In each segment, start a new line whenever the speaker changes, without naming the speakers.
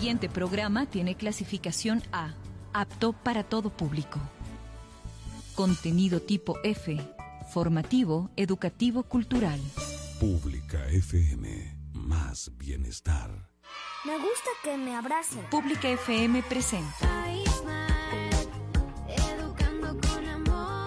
siguiente programa tiene clasificación A, apto para todo público. Contenido tipo F, formativo, educativo, cultural.
Pública FM, más bienestar.
Me gusta que me abracen.
Pública FM presenta.
Educando con amor.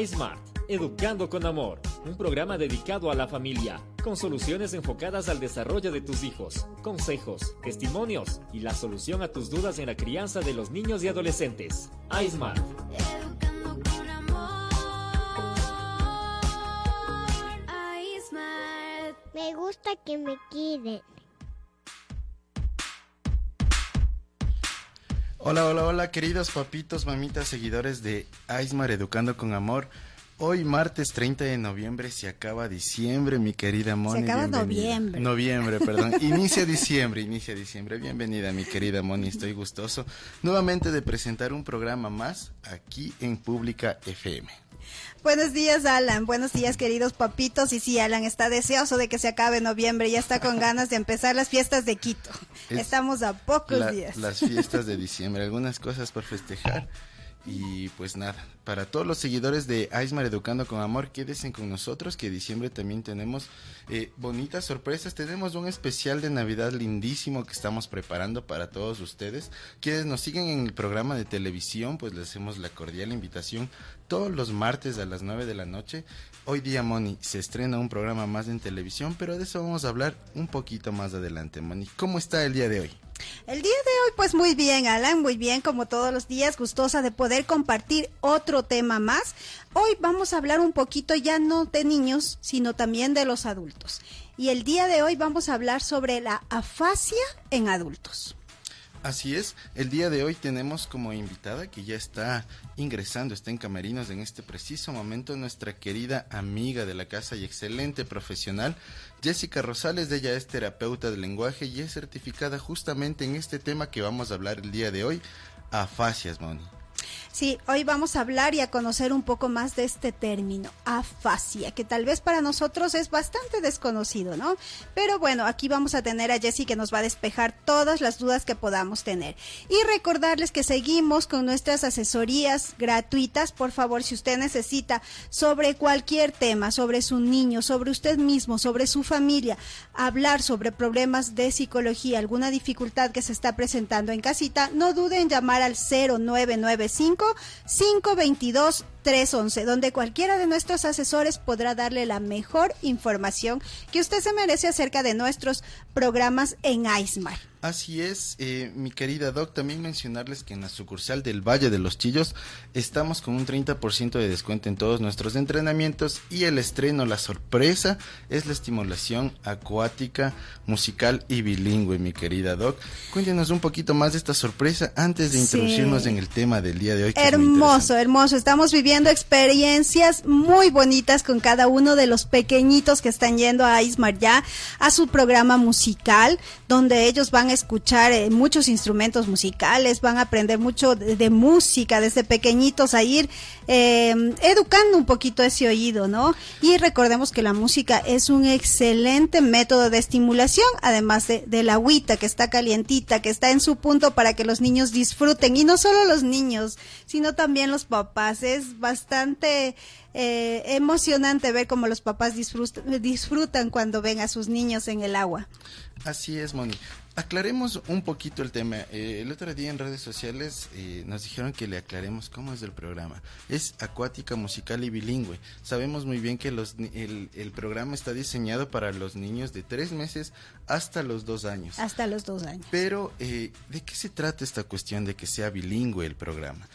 iSmart, Educando con Amor, un programa dedicado a la familia, con soluciones enfocadas al desarrollo de tus hijos, consejos, testimonios y la solución a tus dudas en la crianza de los niños y adolescentes. iSmart.
Educando con amor. iSmart.
Me gusta que me queden.
Hola, hola, hola, queridos papitos, mamitas, seguidores de Aismar Educando con Amor. Hoy, martes 30 de noviembre, se acaba diciembre, mi querida Moni.
acaba
bienvenida.
noviembre.
Noviembre, perdón. Inicia diciembre, inicia diciembre. Bienvenida, mi querida Moni. Estoy gustoso nuevamente de presentar un programa más aquí en Pública FM.
Buenos días, Alan. Buenos días, queridos papitos. Y sí, Alan está deseoso de que se acabe noviembre. Ya está con ganas de empezar las fiestas de Quito.
Es
Estamos a pocos
La-
días.
Las fiestas de diciembre, algunas cosas por festejar. Y pues nada, para todos los seguidores de Aismar Educando con Amor, quédense con nosotros que diciembre también tenemos eh, bonitas sorpresas. Tenemos un especial de Navidad lindísimo que estamos preparando para todos ustedes. Quienes nos siguen en el programa de televisión, pues les hacemos la cordial invitación todos los martes a las 9 de la noche. Hoy día, Moni, se estrena un programa más en televisión, pero de eso vamos a hablar un poquito más adelante, Moni. ¿Cómo está el día de hoy?
El día de hoy, pues muy bien, Alan, muy bien, como todos los días, gustosa de poder compartir otro tema más. Hoy vamos a hablar un poquito ya no de niños, sino también de los adultos. Y el día de hoy vamos a hablar sobre la afasia en adultos.
Así es, el día de hoy tenemos como invitada que ya está ingresando, está en Camerinos en este preciso momento, nuestra querida amiga de la casa y excelente profesional, Jessica Rosales. Ella es terapeuta del lenguaje y es certificada justamente en este tema que vamos a hablar el día de hoy, afasias, Moni.
Sí, hoy vamos a hablar y a conocer un poco más de este término, afasia, que tal vez para nosotros es bastante desconocido, ¿no? Pero bueno, aquí vamos a tener a Jessie que nos va a despejar todas las dudas que podamos tener. Y recordarles que seguimos con nuestras asesorías gratuitas. Por favor, si usted necesita sobre cualquier tema, sobre su niño, sobre usted mismo, sobre su familia, hablar sobre problemas de psicología, alguna dificultad que se está presentando en casita, no duden en llamar al 0995 522 311, donde cualquiera de nuestros asesores podrá darle la mejor información que usted se merece acerca de nuestros programas en ISMAR.
Así es, eh, mi querida Doc, también mencionarles que en la sucursal del Valle de los Chillos estamos con un 30% de descuento en todos nuestros entrenamientos y el estreno, la sorpresa, es la estimulación acuática, musical y bilingüe, mi querida Doc. Cuéntenos un poquito más de esta sorpresa antes de
Sí.
introducirnos en el tema del día de hoy.
Hermoso, hermoso. Estamos viviendo experiencias muy bonitas con cada uno de los pequeñitos que están yendo a Ismar ya a su programa musical, donde ellos van a escuchar eh, muchos instrumentos musicales, van a aprender mucho de, de música desde pequeñitos a ir eh, educando un poquito ese oído, ¿no? Y recordemos que la música es un excelente método de estimulación, además de, de la agüita que está calientita, que está en su punto para que los niños disfruten. Y no solo los niños, sino también los papás. Es bastante eh, emocionante ver cómo los papás disfrutan, disfrutan cuando ven a sus niños en el agua.
Así es, Moni. Aclaremos un poquito el tema. Eh, el otro día en redes sociales eh, nos dijeron que le aclaremos cómo es el programa. Es acuática, musical y bilingüe. Sabemos muy bien que los, el, el programa está diseñado para los niños de tres meses hasta los dos años.
Hasta los dos años.
Pero, eh, ¿de qué se trata esta cuestión de que sea bilingüe el programa?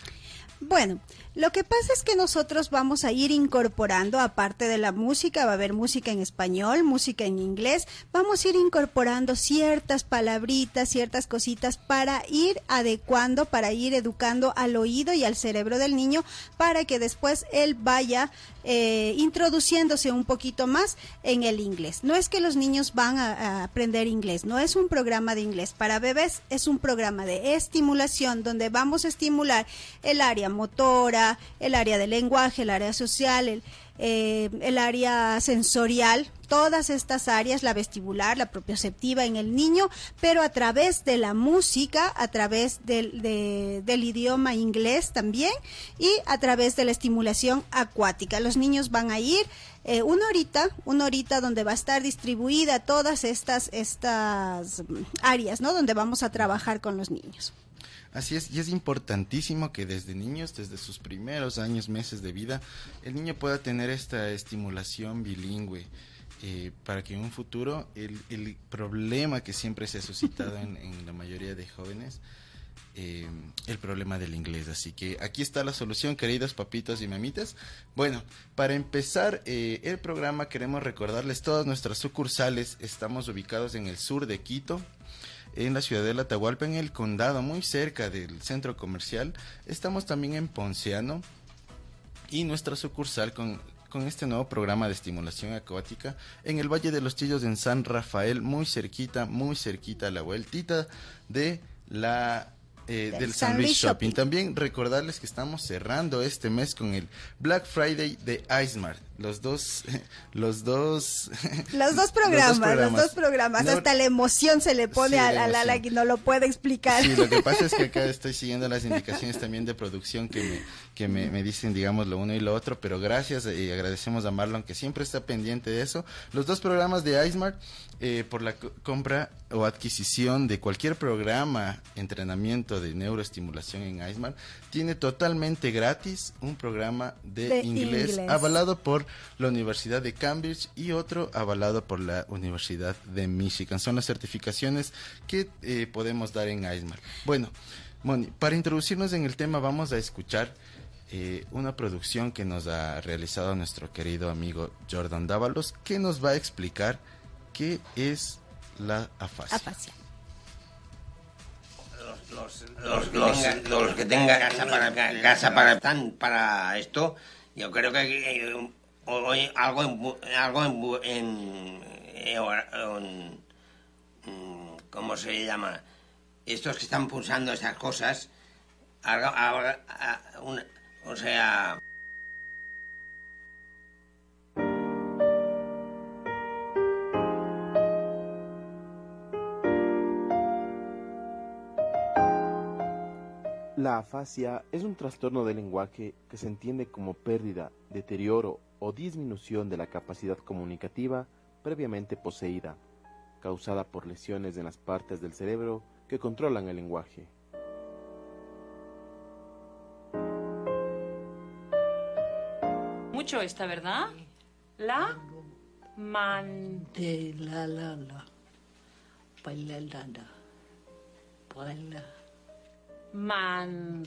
Bueno, lo que pasa es que nosotros vamos a ir incorporando, aparte de la música, va a haber música en español, música en inglés, vamos a ir incorporando ciertas palabritas, ciertas cositas para ir adecuando, para ir educando al oído y al cerebro del niño, para que después él vaya eh, introduciéndose un poquito más en el inglés. No es que los niños van a, a aprender inglés, no es un programa de inglés para bebés, es un programa de estimulación donde vamos a estimular el área motora, el área del lenguaje, el área social, el, eh, el área sensorial, todas estas áreas, la vestibular, la propioceptiva en el niño, pero a través de la música, a través del, de- del idioma inglés también y a través de la estimulación acuática. Los niños van a ir eh, una horita, una horita donde va a estar distribuida todas estas, estas mm, áreas, ¿no? Donde vamos a trabajar con los niños.
Así es, y es importantísimo que desde niños, desde sus primeros años, meses de vida, el niño pueda tener esta estimulación bilingüe. eh, para que en un futuro el, el problema que siempre se ha suscitado en, en la mayoría de jóvenes, eh, el problema del inglés. Así que aquí está la solución, queridos papitos y mamitas. Bueno, para empezar eh, el programa queremos recordarles todas nuestras sucursales. Estamos ubicados en el sur de Quito, en la ciudad de Atahualpa, en el condado, muy cerca del centro comercial. Estamos también en Ponciano y nuestra sucursal con, con este nuevo programa de estimulación acuática en el Valle de los Chillos en San Rafael, muy cerquita, muy cerquita a la vueltita de la eh,
Del
del
San
Luis Shopping.
Shopping.
También recordarles que estamos cerrando este mes con el Black Friday de Icemart. Los dos, los dos,
Los dos programas, los dos programas.
No-
Hasta la emoción se le pone
Sí,
a,
la
Lala que no lo puede explicar.
Sí, lo que pasa es que acá estoy siguiendo las indicaciones también de producción que me, que me, me dicen, digamos, lo uno y lo otro, pero gracias y agradecemos a Marlon que siempre está pendiente de eso. Los dos programas de iSmart, eh, por la co- compra o adquisición de cualquier programa, entrenamiento de neuroestimulación en iSmart, tiene totalmente gratis un programa de,
De
inglés,
inglés.
avalado por la Universidad de Cambridge y otro avalado por la Universidad de Michigan. Son las certificaciones que eh, podemos dar en iSmart. Bueno, Moni, para introducirnos en el tema vamos a escuchar eh, una producción que nos ha realizado nuestro querido amigo Jordan Dávalos, que nos va a explicar qué es la afasia.
Afasia.
los, los, los, los que tengan casa para casa para tan para esto yo creo que eh, hoy algo en, algo en, eh, en- mm, cómo se llama estos que están pulsando estas cosas algo- algo- a- una- o sea
La afasia es un trastorno del lenguaje que se entiende como pérdida, deterioro o disminución de la capacidad comunicativa previamente poseída, causada por lesiones en las partes del cerebro que controlan el lenguaje.
Mucho esta, ¿verdad? La man...
De la la la. Baila la la. Baila.
Manzana.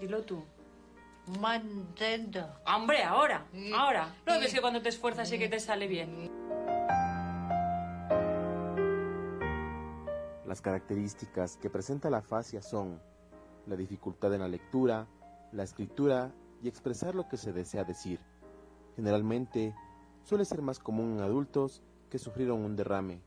Dilo tú.
Mantenda.
Hombre, ahora, ahora. Lo que es que cuando te esfuerzas sí que te sale bien.
Las características que presenta la afasia son la dificultad en la lectura, la escritura y expresar lo que se desea decir. Generalmente suele ser más común en adultos que sufrieron un derrame.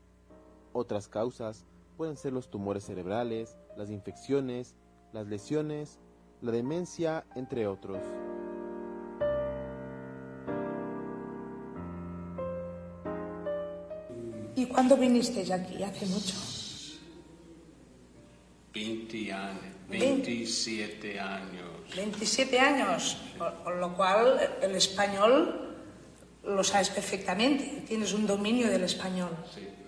Otras causas pueden ser los tumores cerebrales, las infecciones, las lesiones, la demencia, entre otros.
¿Y cuándo vinisteis aquí? Hace mucho.
20 años. 27 años.
27 años, por lo cual el español lo sabes perfectamente, tienes un dominio del español.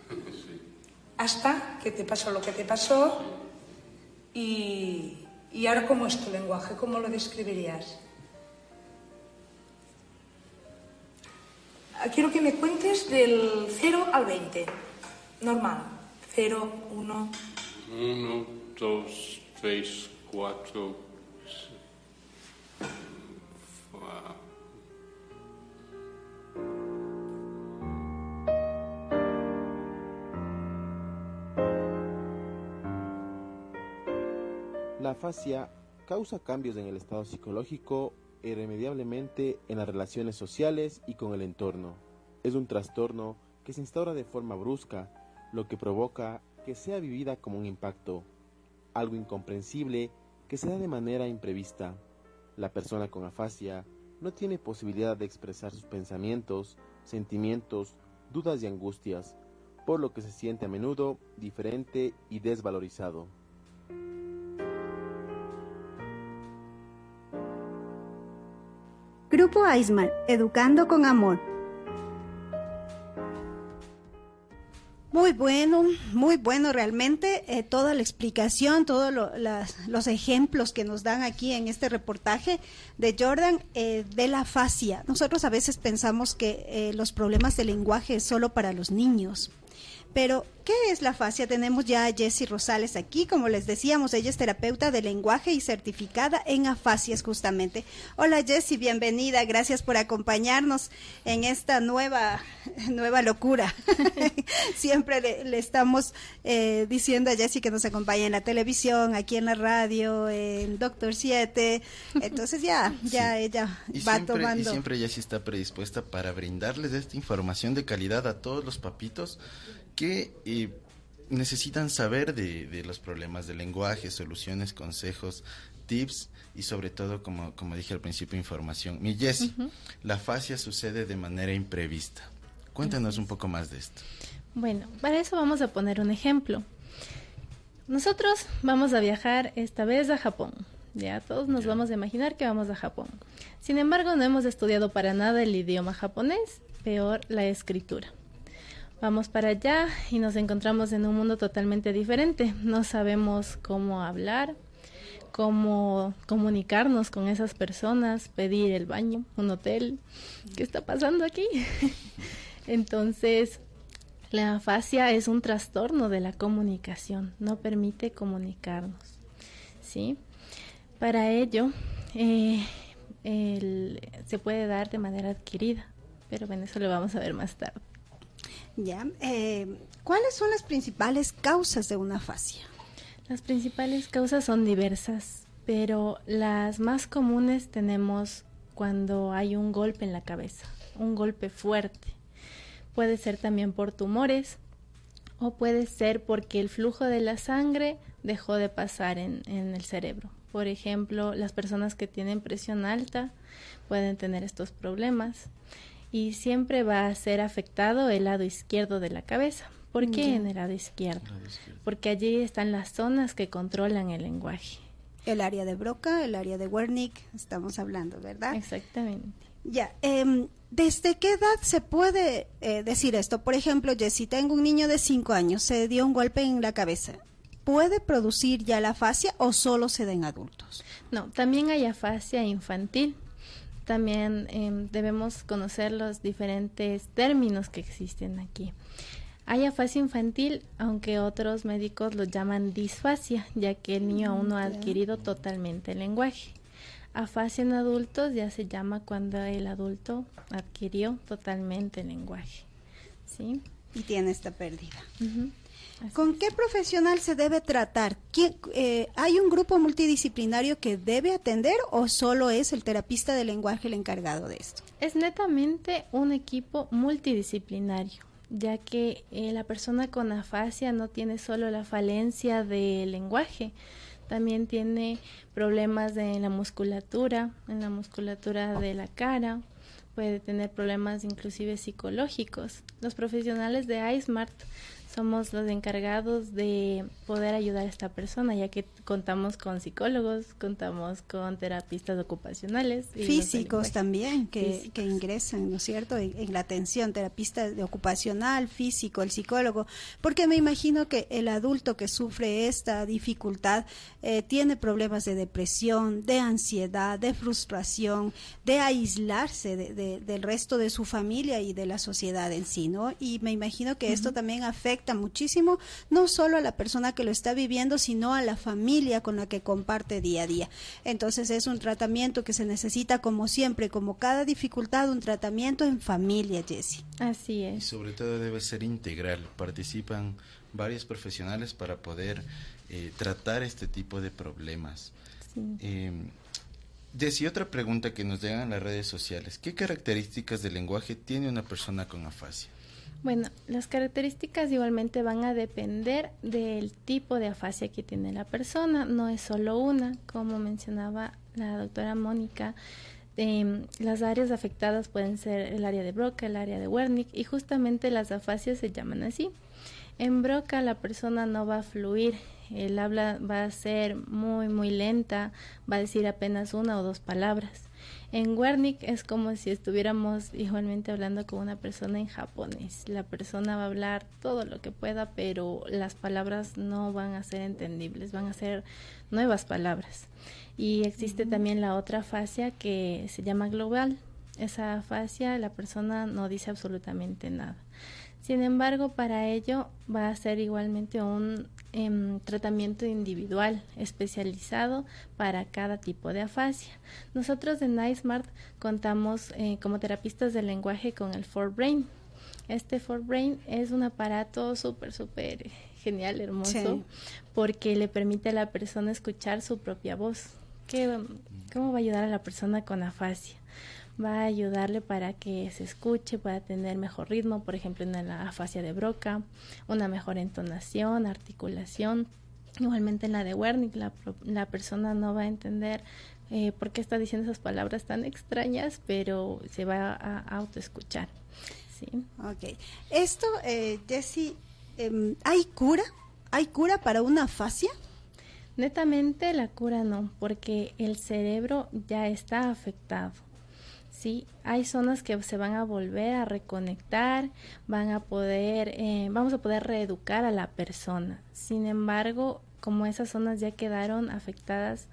Hasta que te pasó lo que te pasó y, y ahora cómo es tu lenguaje, cómo lo describirías. Ah, Quiero que me cuentes del 0 al 20, normal. 0, 1,
1, 2, 3, 4.
La afasia causa cambios en el estado psicológico irremediablemente en las relaciones sociales y con el entorno. Es un trastorno que se instaura de forma brusca, lo que provoca que sea vivida como un impacto, algo incomprensible que se da de manera imprevista. La persona con afasia no tiene posibilidad de expresar sus pensamientos, sentimientos, dudas y angustias, por lo que se siente a menudo diferente y desvalorizado.
Grupo Aismar, Educando con Amor. Muy bueno, muy bueno realmente eh, toda la explicación, todos los ejemplos que nos dan aquí en este reportaje de Jordan eh, de la fascia. Nosotros a veces pensamos que eh, los problemas de lenguaje es solo para los niños. Pero, ¿qué es la fascia? Tenemos ya a Jessie Rosales aquí, como les decíamos, ella es terapeuta de lenguaje y certificada en afasias justamente. Hola Jessie, bienvenida, gracias por acompañarnos en esta nueva, nueva locura. Siempre le, le estamos eh, diciendo a Jessie que nos acompañe en la televisión, aquí en la radio, en Doctor 7, entonces ya, ya ella
Y
va
siempre, y
tomando...
siempre ella sí está predispuesta para brindarles esta información de calidad a todos los papitos que eh, necesitan saber de, de los problemas de lenguaje, soluciones, consejos, tips y sobre todo, como, como dije al principio, información. Mi Jessie,
Ujú.
la fascia sucede de manera imprevista. Cuéntanos un poco más de esto.
Bueno, para eso vamos a poner un ejemplo. Nosotros vamos a viajar esta vez a Japón. Ya todos nos vamos a imaginar que vamos a Japón. Sin embargo, no hemos estudiado para nada el idioma japonés, peor la escritura. Vamos para allá y nos encontramos en un mundo totalmente diferente. No sabemos cómo hablar, cómo comunicarnos con esas personas, pedir el baño, un hotel. ¿Qué está pasando aquí? Entonces, la afasia es un trastorno de la comunicación, no permite comunicarnos. ¿sí? Para ello, eh, se puede dar de manera adquirida, pero bueno, eso lo vamos a ver más tarde.
Ya, eh, ¿cuáles son las principales causas de una fascia?
Las principales causas son diversas, pero las más comunes tenemos cuando hay un golpe en la cabeza, un golpe fuerte. Puede ser también por tumores o puede ser porque el flujo de la sangre dejó de pasar en, en el cerebro. Por ejemplo, las personas que tienen presión alta pueden tener estos problemas y siempre va a ser afectado el lado izquierdo de la cabeza. ¿Por qué en el lado izquierdo? Porque allí están las zonas que controlan el lenguaje.
El área de Broca, el área de Wernicke, estamos hablando, ¿verdad?
Exactamente.
Ya, em, ¿desde qué edad se puede eh, decir esto? Por ejemplo, Jessy, tengo un niño de 5 años, se dio un golpe en la cabeza. ¿Puede producir ya la fascia o solo se da en adultos?
No, también hay afasia infantil. También em, debemos conocer los diferentes términos que existen aquí. Hay afasia infantil, aunque otros médicos lo llaman disfasia, ya que el niño aún no ha
Mm,
adquirido totalmente el lenguaje. Afasia en adultos ya se llama cuando el adulto adquirió totalmente el lenguaje. ¿Sí?
Y tiene esta pérdida. ¿Con qué profesional se debe tratar? ¿Quién- eh, ¿Hay un grupo multidisciplinario que debe atender o solo es el terapista del lenguaje el encargado de esto?
Es netamente un equipo multidisciplinario, ya que eh, la persona con afasia no tiene solo la falencia del lenguaje, también tiene problemas de la musculatura, en la musculatura de la cara, puede tener problemas inclusive psicológicos. Los profesionales de iSmart somos los encargados de poder ayudar a esta persona, ya que contamos con psicólogos, contamos con terapistas ocupacionales. y
Físicos también que,
Físicos.
que ingresan, ¿no es cierto?, en, en la atención, terapista de ocupacional, físico, el psicólogo, porque me imagino que el adulto que sufre esta dificultad eh, tiene problemas de depresión, de ansiedad, de frustración, de aislarse de- de- del resto de su familia y de la sociedad en sí, ¿no? Y me imagino que esto también afecta muchísimo, no solo a la persona que lo está viviendo, sino a la familia con la que comparte día a día. Entonces es un tratamiento que se necesita como siempre, como cada dificultad, un tratamiento en familia, Jessie.
Así
Y
es.
sobre todo debe ser integral. Participan varios profesionales para poder eh, tratar este tipo de problemas.
Sí.
Eh, Jessy, otra pregunta que nos llegan en las redes sociales. ¿Qué características del lenguaje tiene una persona con afasia?
Bueno, las características igualmente van a depender del tipo de afasia que tiene la persona, no es solo una, como mencionaba la doctora Mónica. em, las áreas afectadas pueden ser el área de Broca, el área de Wernicke y justamente las afasias se llaman así. En Broca la persona no va a fluir, el habla va a ser muy muy lenta, va a decir apenas una o dos palabras. En Wernicke es como si estuviéramos igualmente hablando con una persona en japonés. La persona va a hablar todo lo que pueda, pero las palabras no van a ser entendibles, van a ser nuevas palabras. Y existe también la otra fascia que se llama global. Esa fascia la persona no dice absolutamente nada. Sin embargo, para ello va a ser igualmente un em, tratamiento individual especializado para cada tipo de afasia. Nosotros en iSmart contamos eh, como terapistas del lenguaje con el 4Brain. Este 4Brain es un aparato súper, súper genial, hermoso, porque le permite a la persona escuchar su propia voz. ¿Qué, ¿Cómo va a ayudar a la persona con afasia? Va a ayudarle para que se escuche, pueda tener mejor ritmo, por ejemplo en la afasia de Broca, una mejor entonación, articulación. Igualmente en la de Wernicke, la, la persona no va a entender eh, por qué está diciendo esas palabras tan extrañas, pero se va a, autoescuchar. Sí.
Ok. Esto, eh, Jessie, em, ¿hay cura? ¿Hay cura para una afasia?
Netamente la cura no, porque el cerebro ya está afectado. Sí, hay zonas que se van a volver a reconectar, van a poder, eh, vamos a poder reeducar a la persona. Sin embargo, como esas zonas ya quedaron afectadas,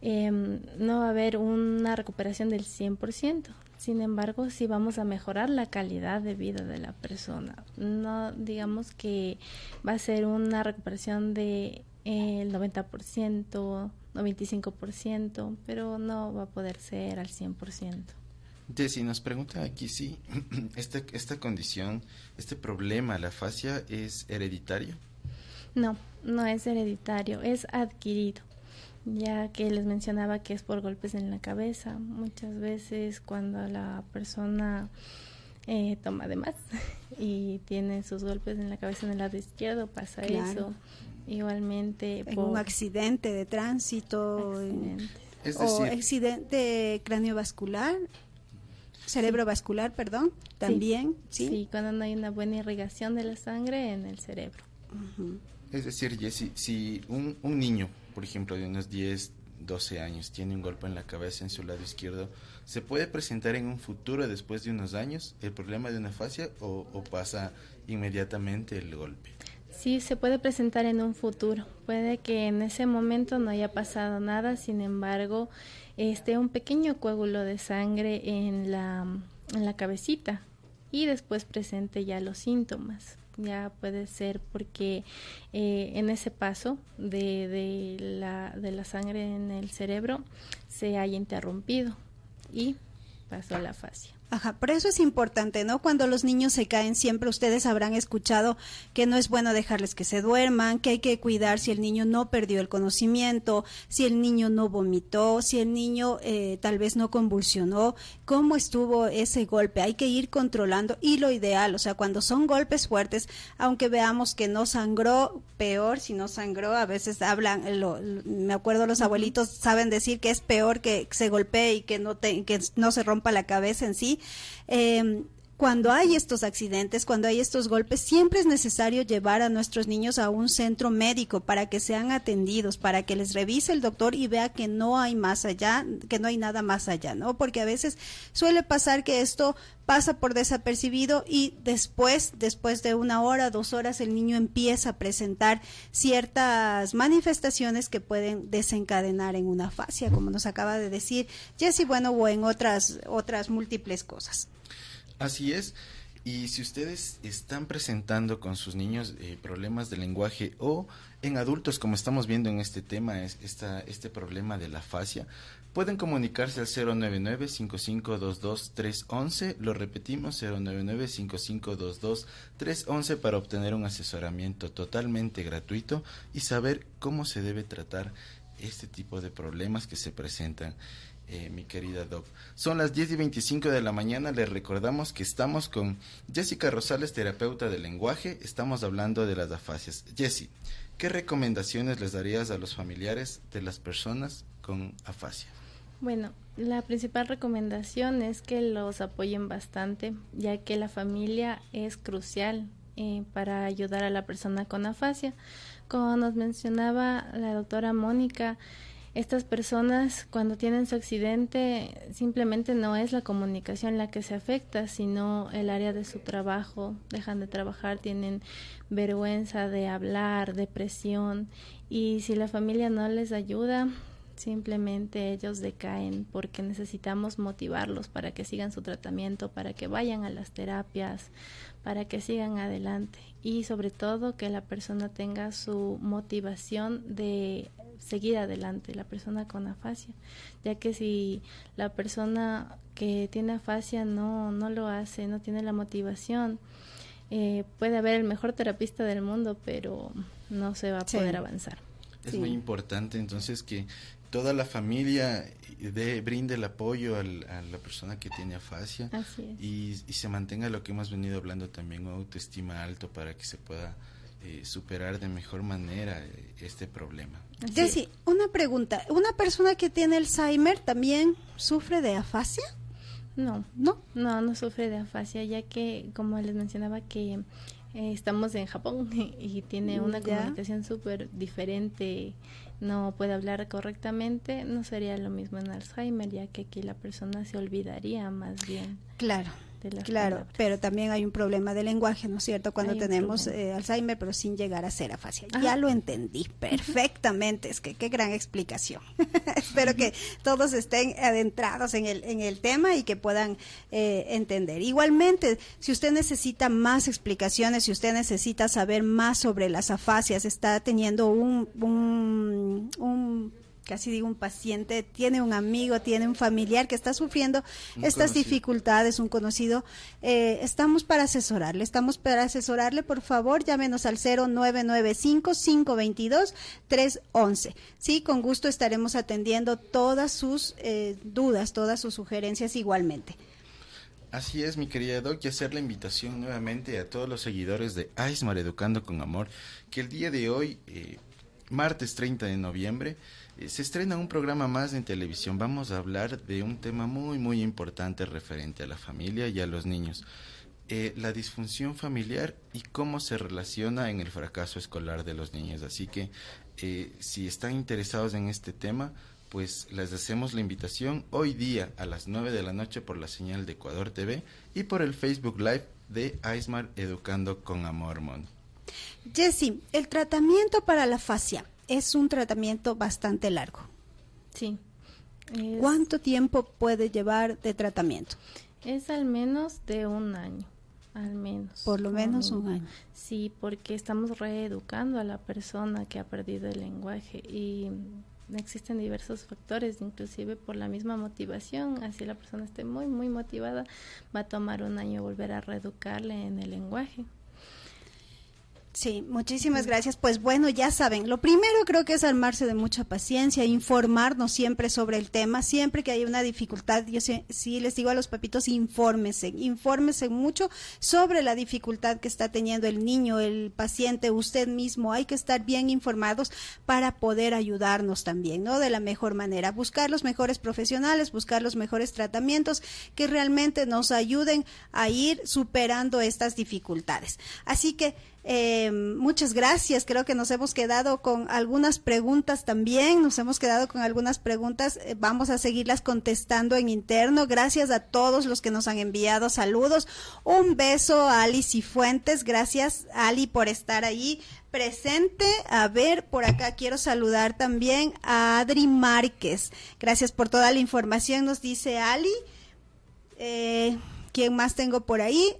em, no va a haber una recuperación del 100%. Sin embargo, sí vamos a mejorar la calidad de vida de la persona. No digamos que va a ser una recuperación de eh, el 90%, 95%, pero no va a poder ser al 100%.
Desi, nos pregunta aquí si esta, esta condición, este problema, la fascia, ¿es hereditario?
No, no es hereditario, es adquirido, ya que les mencionaba que es por golpes en la cabeza. Muchas veces cuando la persona eh, toma de más y tiene sus golpes en la cabeza en el lado izquierdo, pasa eso. Igualmente
por un accidente de tránsito o accidente craniovascular Cerebrovascular, perdón, también,
sí. sí. cuando no hay una buena irrigación de la sangre en el cerebro.
Es decir, Jessy, si un, un niño, por ejemplo, de unos 10, 12 años, tiene un golpe en la cabeza en su lado izquierdo, ¿se puede presentar en un futuro, después de unos años, el problema de una fascia o, o pasa inmediatamente el golpe?
Sí, se puede presentar en un futuro. Puede que en ese momento no haya pasado nada, sin embargo, este, un pequeño coágulo de sangre en la, en la cabecita y después presente ya los síntomas. Ya puede ser porque eh, en ese paso de, de, la, de la sangre en el cerebro se haya interrumpido y pasó la fascia.
Ajá, por eso es importante, ¿no? Cuando los niños se caen, siempre ustedes habrán escuchado que no es bueno dejarles que se duerman, que hay que cuidar si el niño no perdió el conocimiento, si el niño no vomitó, si el niño eh, tal vez no convulsionó, cómo estuvo ese golpe. Hay que ir controlando y lo ideal, o sea, cuando son golpes fuertes, aunque veamos que no sangró, peor si no sangró, a veces hablan, me acuerdo los abuelitos saben decir que es peor que se golpee y que no, te, que no se rompa la cabeza en sí eh, cuando hay estos accidentes, cuando hay estos golpes, siempre es necesario llevar a nuestros niños a un centro médico para que sean atendidos, para que les revise el doctor y vea que no hay más allá, que no hay nada más allá, ¿no? Porque a veces suele pasar que esto pasa por desapercibido y después, después de una hora, dos horas, el niño empieza a presentar ciertas manifestaciones que pueden desencadenar en una fascia, como nos acaba de decir Jesse, bueno, o en otras, otras múltiples cosas.
Así es. Y si ustedes están presentando con sus niños eh, problemas de lenguaje o en adultos, como estamos viendo en este tema, es esta, este problema de la fascia, pueden comunicarse al 099-5522-311. Lo repetimos, 099-5522-311 para obtener un asesoramiento totalmente gratuito y saber cómo se debe tratar este tipo de problemas que se presentan eh, mi querida Doc. Son las 10 y 25 de la mañana. Les recordamos que estamos con Jessica Rosales, terapeuta del lenguaje. Estamos hablando de las afasias. Jessie, ¿qué recomendaciones les darías a los familiares de las personas con afasia?
Bueno, la principal recomendación es que los apoyen bastante, ya que la familia es crucial eh, para ayudar a la persona con afasia. Como nos mencionaba la doctora Mónica, estas personas cuando tienen su accidente simplemente no es la comunicación la que se afecta, sino el área de su trabajo, dejan de trabajar, tienen vergüenza de hablar, depresión y si la familia no les ayuda, simplemente ellos decaen porque necesitamos motivarlos para que sigan su tratamiento, para que vayan a las terapias, para que sigan adelante y sobre todo que la persona tenga su motivación de seguir adelante, la persona con afasia, ya que si la persona que tiene afasia no, no lo hace, no tiene la motivación, eh, puede haber el mejor terapista del mundo, pero no se va a
Sí.
poder avanzar.
Es muy importante entonces que toda la familia de, brinde el apoyo al- a la persona que tiene afasia
Así es.
y, y se mantenga lo que hemos venido hablando también, una autoestima alto para que se pueda eh, superar de mejor manera eh, este problema.
Jessy, una pregunta. ¿Una persona que tiene Alzheimer también sufre de afasia?
No,
no,
no, no sufre de afasia, ya que como les mencionaba que eh, estamos en Japón y tiene una
Ya.
comunicación súper diferente, no puede hablar correctamente, no sería lo mismo en Alzheimer, ya que aquí la persona se olvidaría más bien.
Claro.
De las
Claro,
palabras.
pero también hay un problema de lenguaje, ¿no es cierto? Cuando tenemos eh, Alzheimer, pero sin llegar a ser afasia.
Ajá.
Ya lo entendí perfectamente, es que qué gran explicación. Espero que todos estén adentrados en el, en el tema y que puedan eh, entender. Igualmente, si usted necesita más explicaciones, si usted necesita saber más sobre las afasias, está teniendo un, un, un casi digo un paciente, tiene un amigo, tiene un familiar que está sufriendo
Un
estas
conocido.
dificultades, un conocido, eh, estamos para asesorarle, estamos para asesorarle, por favor, llámenos al 0995-522-311. Sí, con gusto estaremos atendiendo todas sus eh, dudas, todas sus sugerencias igualmente.
Así es, mi querida Doc, y hacer la invitación nuevamente a todos los seguidores de AISMAR Educando con Amor, que el día de hoy, eh, martes 30 de noviembre, se estrena un programa más en televisión. Vamos a hablar de un tema muy, muy importante referente a la familia y a los niños. Eh, la disfunción familiar y cómo se relaciona en el fracaso escolar de los niños. Así que eh, si están interesados en este tema, pues les hacemos la invitación hoy día a las 9 de la noche por la señal de Ecuador TV y por el Facebook Live de Aismar Educando con Amor Mon.
Jessy, el tratamiento para la fascia es un tratamiento bastante largo.
Sí. Es-
¿Cuánto tiempo puede llevar de tratamiento?
Es al menos de un año, al menos.
Por lo menos un
mínimo.
año.
Sí, porque estamos reeducando a la persona que ha perdido el lenguaje y existen diversos factores, inclusive por la misma motivación, así la persona esté muy, muy motivada, va a tomar un año volver a reeducarle en el lenguaje.
Sí, muchísimas gracias. Pues bueno, ya saben, lo primero creo que es armarse de mucha paciencia, informarnos siempre sobre el tema, siempre que hay una dificultad, yo sí, sí les digo a los papitos, infórmese, infórmese mucho sobre la dificultad que está teniendo el niño, el paciente, usted mismo, hay que estar bien informados para poder ayudarnos también, ¿no? De la mejor manera, buscar los mejores profesionales, buscar los mejores tratamientos que realmente nos ayuden a ir superando estas dificultades. Así que eh, muchas gracias. Creo que nos hemos quedado con algunas preguntas también. Nos hemos quedado con algunas preguntas. Eh, vamos a seguirlas contestando en interno. Gracias a todos los que nos han enviado saludos. Un beso a Ali Cifuentes. Gracias, Ali, por estar ahí presente. A ver, por acá quiero saludar también a Adri Márquez. Gracias por toda la información, nos dice Ali. Eh, ¿Quién más tengo por ahí?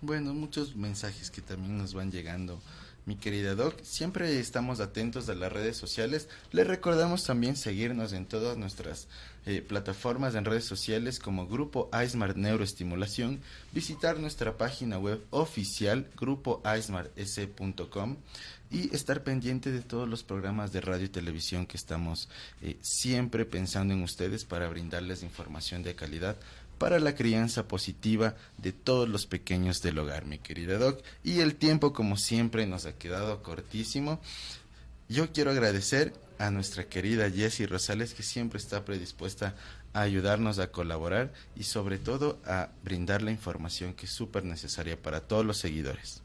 Bueno, muchos mensajes que también nos van llegando, mi querida Doc. Siempre estamos atentos a las redes sociales. Les recordamos también seguirnos en todas nuestras eh, plataformas en redes sociales como Grupo Aismar Neuroestimulación, visitar nuestra página web oficial grupoaismars.com y estar pendiente de todos los programas de radio y televisión que estamos eh, siempre pensando en ustedes para brindarles información de calidad para la crianza positiva de todos los pequeños del hogar, mi querida Doc. Y el tiempo, como siempre, nos ha quedado cortísimo. Yo quiero agradecer a nuestra querida Jessie Rosales que siempre está predispuesta a ayudarnos a colaborar y sobre todo a brindar la información que es súper necesaria para todos los seguidores.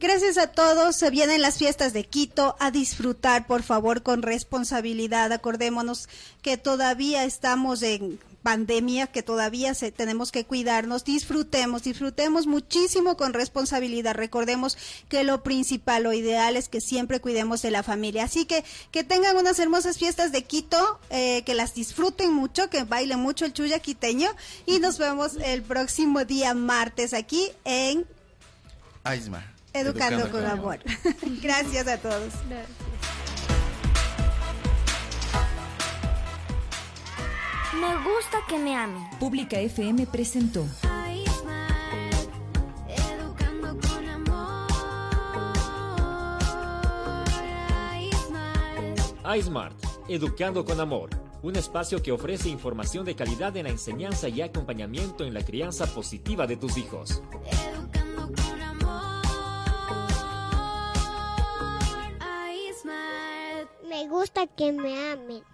Gracias a todos. Se vienen las fiestas de Quito a disfrutar, por favor, con responsabilidad. Acordémonos que todavía estamos en pandemia, que todavía se, tenemos que cuidarnos. Disfrutemos, disfrutemos muchísimo con responsabilidad. Recordemos que lo principal, lo ideal es que siempre cuidemos de la familia. Así que que tengan unas hermosas fiestas de Quito, eh, que las disfruten mucho, que bailen mucho el chuya quiteño y nos vemos el próximo día martes aquí en
Aisma.
Educando, con amor. Gracias a todos.
Me gusta que me amen.
Pública FM presentó
Educando con amor.
iSmart, Educando con Amor, un espacio que ofrece información de calidad en la enseñanza y acompañamiento en la crianza positiva de tus hijos.
Educando con amor.
Me gusta que me amen.